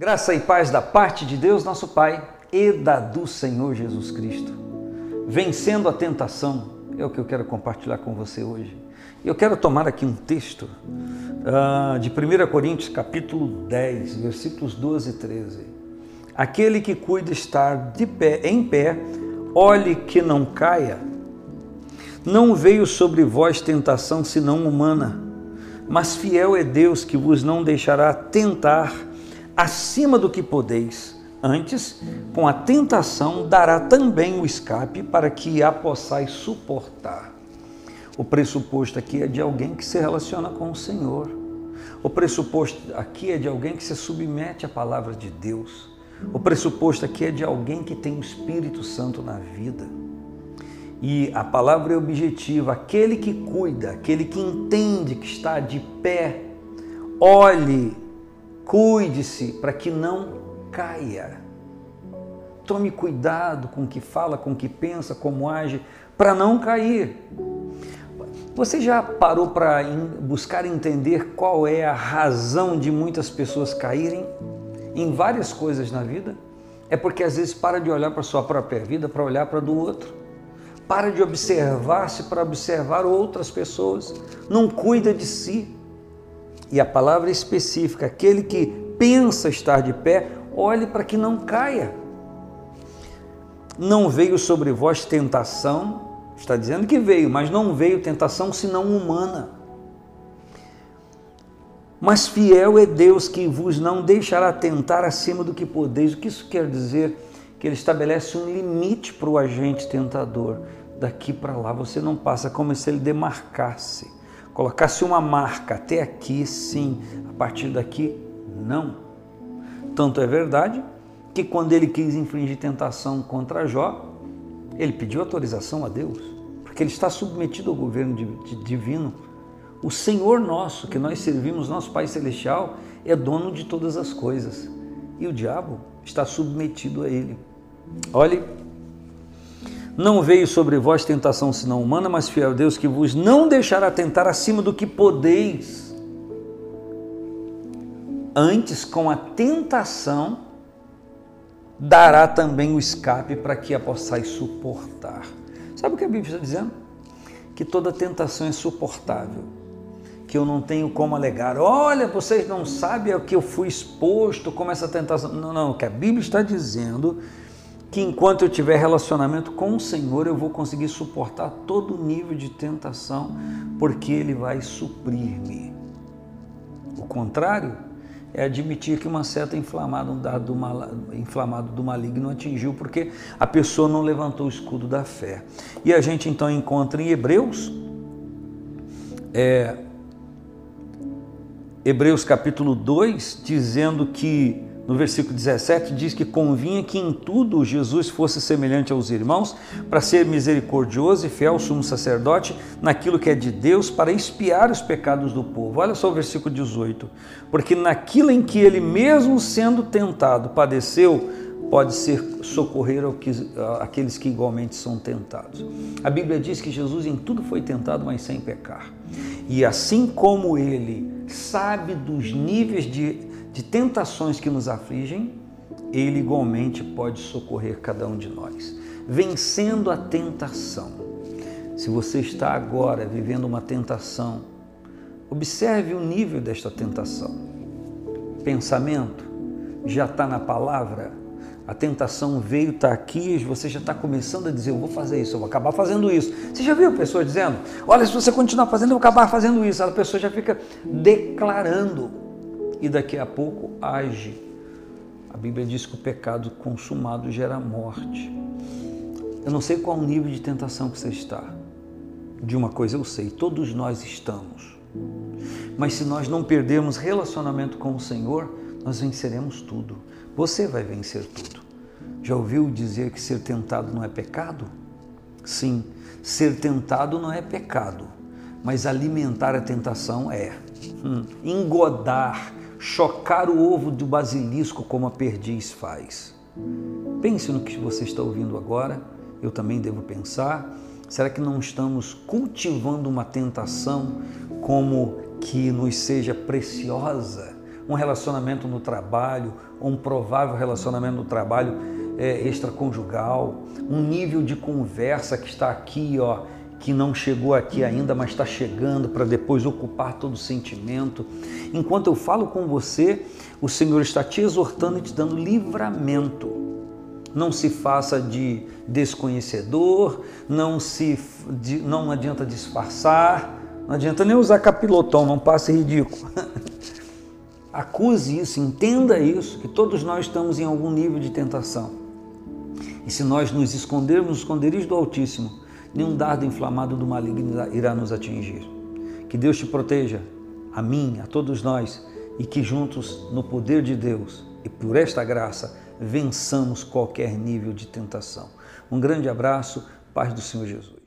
Graça e paz da parte de Deus, nosso Pai, e da do Senhor Jesus Cristo. Vencendo a tentação é o que eu quero compartilhar com você hoje. Eu quero tomar aqui um texto uh, de 1 Coríntios, capítulo 10, versículos 12 e 13. Aquele que cuida estar de pé, em pé, olhe que não caia. Não veio sobre vós tentação senão humana, mas fiel é Deus que vos não deixará tentar acima do que podeis. Antes, com a tentação, dará também o escape para que a possais suportar. O pressuposto aqui é de alguém que se relaciona com o Senhor. O pressuposto aqui é de alguém que se submete à palavra de Deus. O pressuposto aqui é de alguém que tem o Espírito Santo na vida. E a palavra é objetiva: aquele que cuida, aquele que entende que está de pé, olhe Cuide-se para que não caia. Tome cuidado com o que fala, com o que pensa, como age, para não cair. Você já parou para buscar entender qual é a razão de muitas pessoas caírem em várias coisas na vida? É porque às vezes para de olhar para sua própria vida para olhar para do outro. Para de observar-se para observar outras pessoas. Não cuida de si. E a palavra específica, aquele que pensa estar de pé, olhe para que não caia. Não veio sobre vós tentação, está dizendo que veio, mas não veio tentação senão humana. Mas fiel é Deus que vos não deixará tentar acima do que podeis. O que isso quer dizer? Que ele estabelece um limite para o agente tentador. Daqui para lá você não passa, como se ele demarcasse colocasse uma marca até aqui, sim, a partir daqui, não. Tanto é verdade que quando ele quis infringir tentação contra Jó, ele pediu autorização a Deus, porque ele está submetido ao governo divino. O Senhor nosso, que nós servimos, nosso Pai Celestial, é dono de todas as coisas e o diabo está submetido a ele. Olhe não veio sobre vós tentação senão humana, mas fiel Deus que vos não deixará tentar acima do que podeis. Antes, com a tentação, dará também o escape para que a possais suportar. Sabe o que a Bíblia está dizendo? Que toda tentação é suportável, que eu não tenho como alegar. Olha, vocês não sabem o que eu fui exposto, como essa tentação. Não, não, o que a Bíblia está dizendo que enquanto eu tiver relacionamento com o Senhor, eu vou conseguir suportar todo nível de tentação, porque Ele vai suprir-me. O contrário é admitir que uma seta inflamada, um dado inflamado do maligno atingiu, porque a pessoa não levantou o escudo da fé. E a gente então encontra em Hebreus, é, Hebreus capítulo 2, dizendo que no versículo 17, diz que convinha que em tudo Jesus fosse semelhante aos irmãos, para ser misericordioso e fiel sumo sacerdote naquilo que é de Deus, para expiar os pecados do povo. Olha só o versículo 18. Porque naquilo em que ele, mesmo sendo tentado, padeceu, pode ser socorrer aqueles que igualmente são tentados. A Bíblia diz que Jesus em tudo foi tentado, mas sem pecar. E assim como ele sabe dos níveis de de tentações que nos afligem, Ele igualmente pode socorrer cada um de nós, vencendo a tentação. Se você está agora vivendo uma tentação, observe o nível desta tentação. Pensamento já está na palavra, a tentação veio, está aqui, você já está começando a dizer, eu vou fazer isso, eu vou acabar fazendo isso. Você já viu a pessoa dizendo, olha, se você continuar fazendo, eu vou acabar fazendo isso. A pessoa já fica declarando e daqui a pouco age. A Bíblia diz que o pecado consumado gera morte. Eu não sei qual nível de tentação que você está. De uma coisa eu sei, todos nós estamos. Mas se nós não perdermos relacionamento com o Senhor, nós venceremos tudo. Você vai vencer tudo. Já ouviu dizer que ser tentado não é pecado? Sim, ser tentado não é pecado, mas alimentar a tentação é. Hum, engodar chocar o ovo do basilisco como a perdiz faz. Pense no que você está ouvindo agora, eu também devo pensar. Será que não estamos cultivando uma tentação como que nos seja preciosa, um relacionamento no trabalho, um provável relacionamento no trabalho é, extraconjugal, um nível de conversa que está aqui, ó, que não chegou aqui ainda, mas está chegando para depois ocupar todo o sentimento. Enquanto eu falo com você, o Senhor está te exortando e te dando livramento. Não se faça de desconhecedor, não se não adianta disfarçar, não adianta nem usar capilotão, não passe ridículo. Acuse isso, entenda isso, que todos nós estamos em algum nível de tentação. E se nós nos escondermos nos esconderijos do Altíssimo, nenhum dardo inflamado do maligno irá nos atingir. Que Deus te proteja, a mim, a todos nós, e que juntos, no poder de Deus e por esta graça, vençamos qualquer nível de tentação. Um grande abraço, paz do Senhor Jesus.